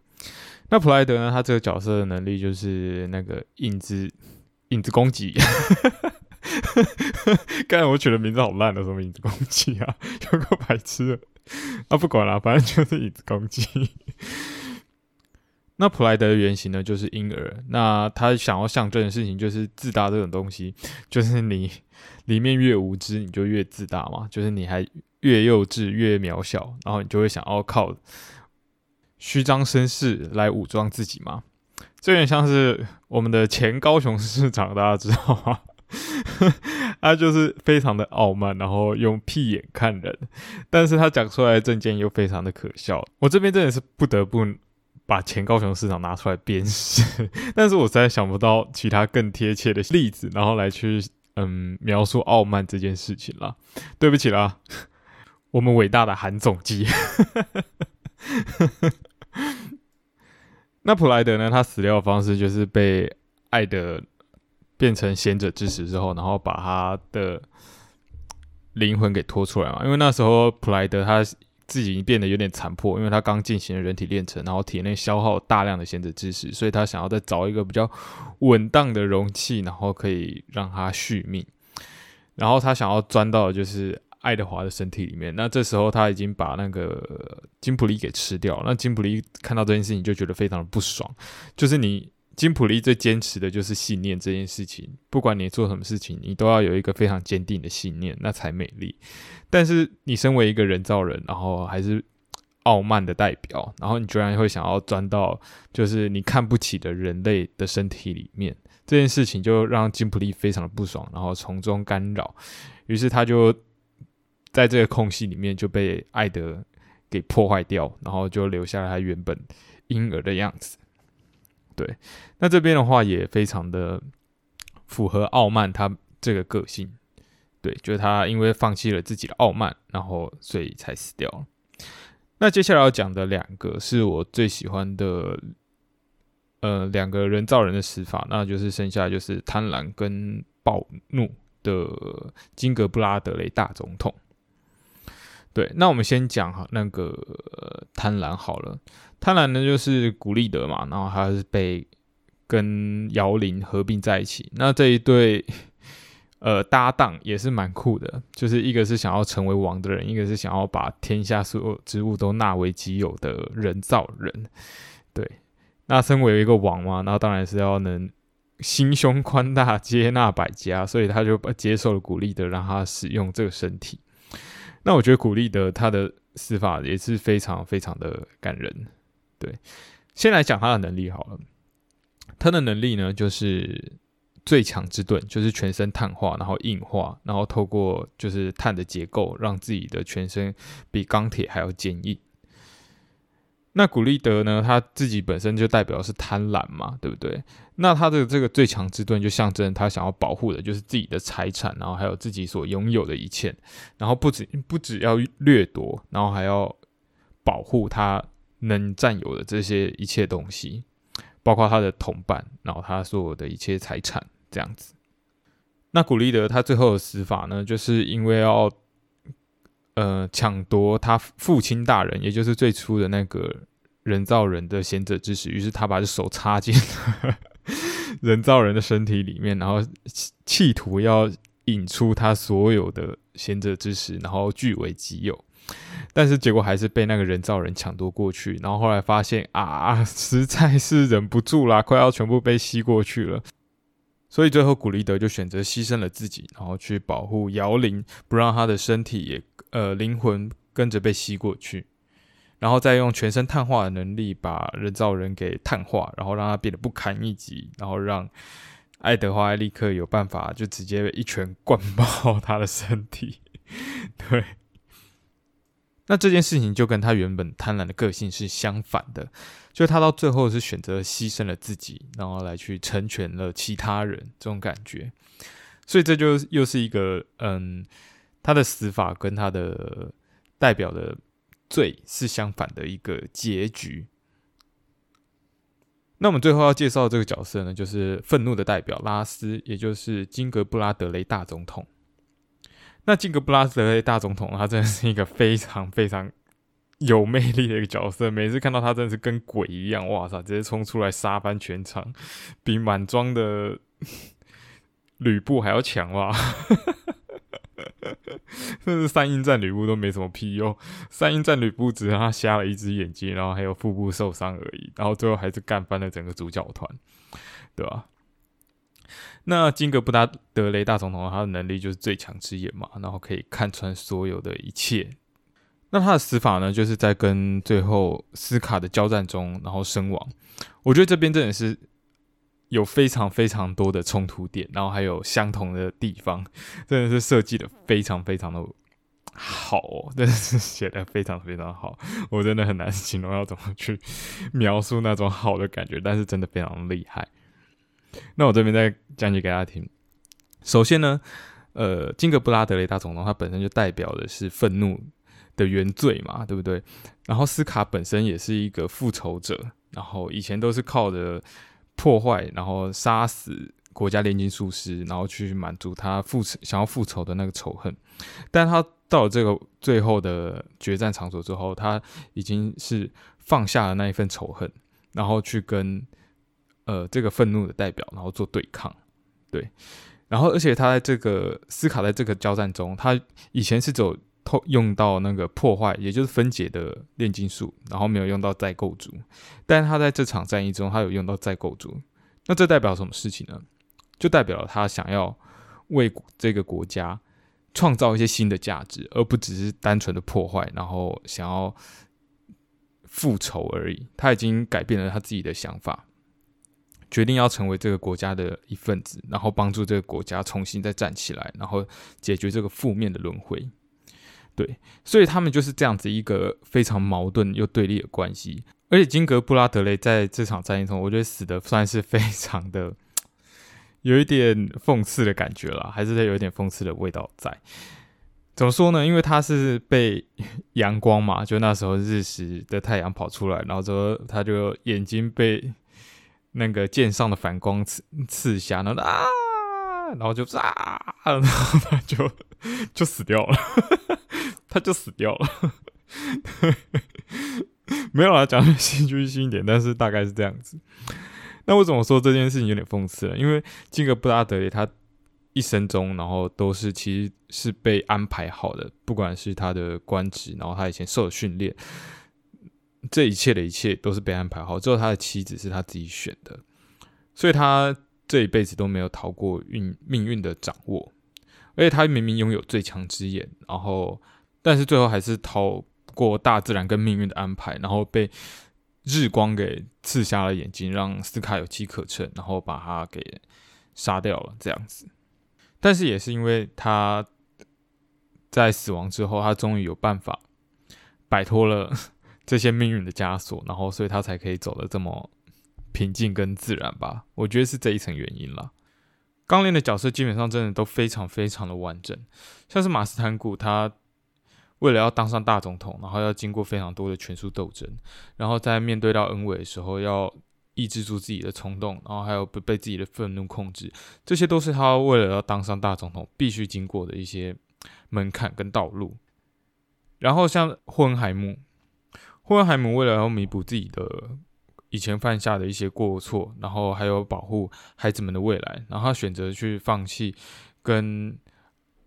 那普莱德呢？他这个角色的能力就是那个影子影子攻击。刚才我取的名字好烂的，什么影子攻击啊？有个白痴啊！不管了，反正就是影子攻击。那普莱德的原型呢，就是婴儿。那他想要象征的事情就是自大这种东西，就是你里面越无知，你就越自大嘛。就是你还越幼稚、越渺小，然后你就会想要靠虚张声势来武装自己嘛。这有点像是我们的前高雄市长，大家知道吗？他就是非常的傲慢，然后用屁眼看人，但是他讲出来的证件又非常的可笑。我这边真的是不得不把前高雄市长拿出来鞭尸，但是我实在想不到其他更贴切的例子，然后来去嗯描述傲慢这件事情了。对不起啦，我们伟大的韩总机。那普莱德呢？他死掉的方式就是被爱的。变成贤者之石之后，然后把他的灵魂给拖出来嘛。因为那时候普莱德他自己已经变得有点残破，因为他刚进行了人体炼成，然后体内消耗大量的贤者知识，所以他想要再找一个比较稳当的容器，然后可以让他续命。然后他想要钻到就是爱德华的身体里面。那这时候他已经把那个金普利给吃掉。那金普利看到这件事情就觉得非常的不爽，就是你。金普利最坚持的就是信念这件事情，不管你做什么事情，你都要有一个非常坚定的信念，那才美丽。但是你身为一个人造人，然后还是傲慢的代表，然后你居然会想要钻到就是你看不起的人类的身体里面，这件事情就让金普利非常的不爽，然后从中干扰，于是他就在这个空隙里面就被艾德给破坏掉，然后就留下了他原本婴儿的样子。对，那这边的话也非常的符合傲慢他这个个性，对，就是他因为放弃了自己的傲慢，然后所以才死掉。那接下来要讲的两个是我最喜欢的，呃，两个人造人的死法，那就是剩下就是贪婪跟暴怒的金格布拉德雷大总统。对，那我们先讲哈那个贪婪好了。贪婪呢就是古利德嘛，然后他是被跟姚林合并在一起。那这一对呃搭档也是蛮酷的，就是一个是想要成为王的人，一个是想要把天下所有植物都纳为己有的人造人。对，那身为一个王嘛，那当然是要能心胸宽大，接纳百家，所以他就接受了古利德，让他使用这个身体。那我觉得古力德他的死法也是非常非常的感人。对，先来讲他的能力好了。他的能力呢，就是最强之盾，就是全身碳化，然后硬化，然后透过就是碳的结构，让自己的全身比钢铁还要坚硬。那古力德呢？他自己本身就代表是贪婪嘛，对不对？那他的这个最强之盾就象征他想要保护的就是自己的财产，然后还有自己所拥有的一切，然后不止不止要掠夺，然后还要保护他能占有的这些一切东西，包括他的同伴，然后他所有的一切财产这样子。那古力德他最后的死法呢，就是因为要。呃，抢夺他父亲大人，也就是最初的那个人造人的贤者之石，于是他把手插进 人造人的身体里面，然后企图要引出他所有的贤者之石，然后据为己有。但是结果还是被那个人造人抢夺过去，然后后来发现啊，实在是忍不住啦，快要全部被吸过去了。所以最后古利德就选择牺牲了自己，然后去保护姚灵，不让他的身体也。呃，灵魂跟着被吸过去，然后再用全身碳化的能力把人造人给碳化，然后让他变得不堪一击，然后让爱德华艾利克有办法就直接一拳灌爆他的身体。对，那这件事情就跟他原本贪婪的个性是相反的，就他到最后是选择牺牲了自己，然后来去成全了其他人这种感觉，所以这就又是一个嗯。他的死法跟他的代表的罪是相反的一个结局。那我们最后要介绍这个角色呢，就是愤怒的代表拉斯，也就是金格布拉德雷大总统。那金格布拉德雷大总统，他真的是一个非常非常有魅力的一个角色。每次看到他，真的是跟鬼一样，哇塞，直接冲出来杀翻全场，比满装的 吕布还要强哇！甚至三英战吕布都没什么屁用，三英战吕布只让他瞎了一只眼睛，然后还有腹部受伤而已，然后最后还是干翻了整个主角团，对吧？那金格布达德雷大总统，他的能力就是最强之眼嘛，然后可以看穿所有的一切。那他的死法呢，就是在跟最后斯卡的交战中，然后身亡。我觉得这边真的是有非常非常多的冲突点，然后还有相同的地方，真的是设计的非常非常的好，哦，真的是写的非常非常好。我真的很难形容要怎么去描述那种好的感觉，但是真的非常厉害。那我这边再讲解给大家听。首先呢，呃，金格布拉德雷大总统他本身就代表的是愤怒的原罪嘛，对不对？然后斯卡本身也是一个复仇者，然后以前都是靠着破坏，然后杀死国家炼金术师，然后去满足他复想要复仇的那个仇恨。但他到了这个最后的决战场所之后，他已经是放下了那一份仇恨，然后去跟。呃，这个愤怒的代表，然后做对抗，对，然后而且他在这个斯卡在这个交战中，他以前是走透用到那个破坏，也就是分解的炼金术，然后没有用到再构筑，但是他在这场战役中，他有用到再构筑，那这代表什么事情呢？就代表了他想要为这个国家创造一些新的价值，而不只是单纯的破坏，然后想要复仇而已。他已经改变了他自己的想法。决定要成为这个国家的一份子，然后帮助这个国家重新再站起来，然后解决这个负面的轮回。对，所以他们就是这样子一个非常矛盾又对立的关系。而且金格布拉德雷在这场战役中，我觉得死的算是非常的有一点讽刺的感觉了，还是有一点讽刺的味道在。怎么说呢？因为他是被阳光嘛，就那时候日食的太阳跑出来，然后之后他就眼睛被。那个剑上的反光刺刺瞎，然后啊，然后就啊，然后他就就死掉了，他就死掉了。没有啊，讲的戏剧性一点，但是大概是这样子。那为什么说这件事情有点讽刺呢？因为金格布拉德里他一生中，然后都是其实是被安排好的，不管是他的官职，然后他以前受的训练。这一切的一切都是被安排好，只有他的妻子是他自己选的，所以他这一辈子都没有逃过运命运的掌握，而且他明明拥有最强之眼，然后但是最后还是逃过大自然跟命运的安排，然后被日光给刺瞎了眼睛，让斯卡有机可乘，然后把他给杀掉了这样子。但是也是因为他在死亡之后，他终于有办法摆脱了。这些命运的枷锁，然后所以他才可以走得这么平静跟自然吧？我觉得是这一层原因了。钢炼的角色基本上真的都非常非常的完整，像是马斯坦古，他为了要当上大总统，然后要经过非常多的权术斗争，然后在面对到恩伟的时候，要抑制住自己的冲动，然后还有不被自己的愤怒控制，这些都是他为了要当上大总统必须经过的一些门槛跟道路。然后像霍恩海姆。霍恩海姆为了要弥补自己的以前犯下的一些过错，然后还有保护孩子们的未来，然后他选择去放弃跟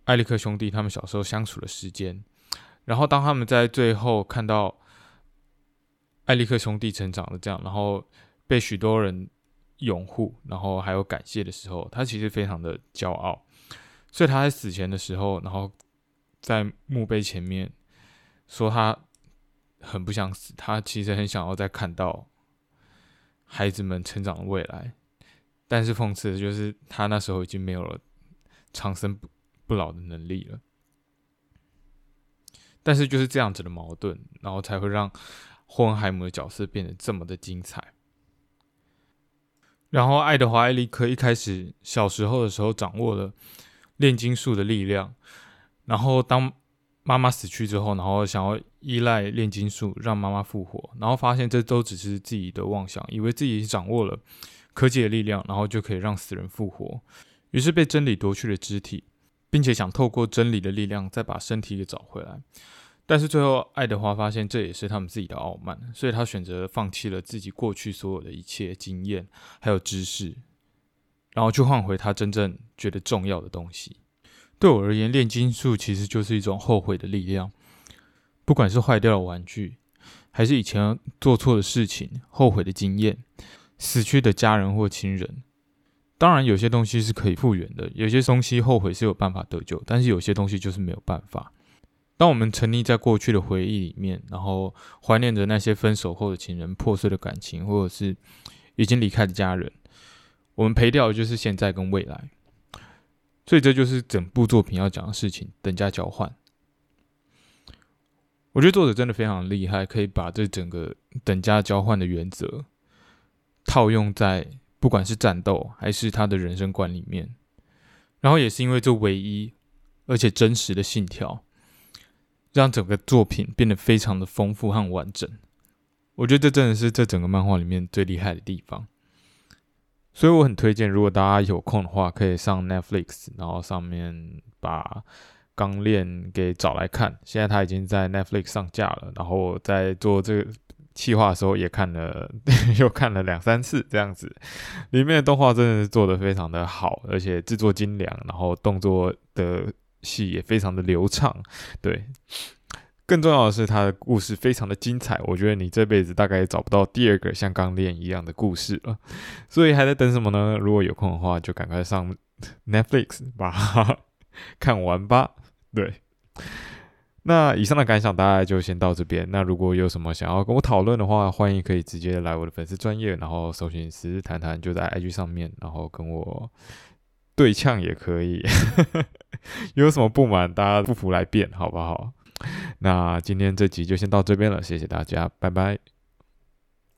艾利克兄弟他们小时候相处的时间。然后当他们在最后看到艾利克兄弟成长的这样，然后被许多人拥护，然后还有感谢的时候，他其实非常的骄傲。所以他在死前的时候，然后在墓碑前面说他。很不想死，他其实很想要再看到孩子们成长的未来，但是讽刺的就是他那时候已经没有了长生不不老的能力了。但是就是这样子的矛盾，然后才会让霍恩海姆的角色变得这么的精彩。然后爱德华·艾利克一开始小时候的时候掌握了炼金术的力量，然后当。妈妈死去之后，然后想要依赖炼金术让妈妈复活，然后发现这都只是自己的妄想，以为自己掌握了科技的力量，然后就可以让死人复活，于是被真理夺去了肢体，并且想透过真理的力量再把身体给找回来。但是最后爱德华发现这也是他们自己的傲慢，所以他选择放弃了自己过去所有的一切经验还有知识，然后去换回他真正觉得重要的东西。对我而言，炼金术其实就是一种后悔的力量，不管是坏掉的玩具，还是以前做错的事情、后悔的经验、死去的家人或亲人。当然，有些东西是可以复原的，有些东西后悔是有办法得救，但是有些东西就是没有办法。当我们沉溺在过去的回忆里面，然后怀念着那些分手后的情人、破碎的感情，或者是已经离开的家人，我们赔掉的就是现在跟未来。所以这就是整部作品要讲的事情——等价交换。我觉得作者真的非常厉害，可以把这整个等价交换的原则套用在不管是战斗还是他的人生观里面。然后也是因为这唯一而且真实的信条。让整个作品变得非常的丰富和完整，我觉得这真的是这整个漫画里面最厉害的地方。所以我很推荐，如果大家有空的话，可以上 Netflix，然后上面把《钢炼》给找来看。现在它已经在 Netflix 上架了，然后在做这个企划的时候也看了，又看了两三次这样子。里面的动画真的是做的非常的好，而且制作精良，然后动作的。戏也非常的流畅，对，更重要的是他的故事非常的精彩。我觉得你这辈子大概也找不到第二个像《钢炼》一样的故事了，所以还在等什么呢？如果有空的话，就赶快上 Netflix 吧 看完吧。对，那以上的感想大概就先到这边。那如果有什么想要跟我讨论的话，欢迎可以直接来我的粉丝专业，然后搜寻“十日谈谈”就在 IG 上面，然后跟我。对呛也可以，有什么不满，大家不服来辩，好不好？那今天这集就先到这边了，谢谢大家，拜拜。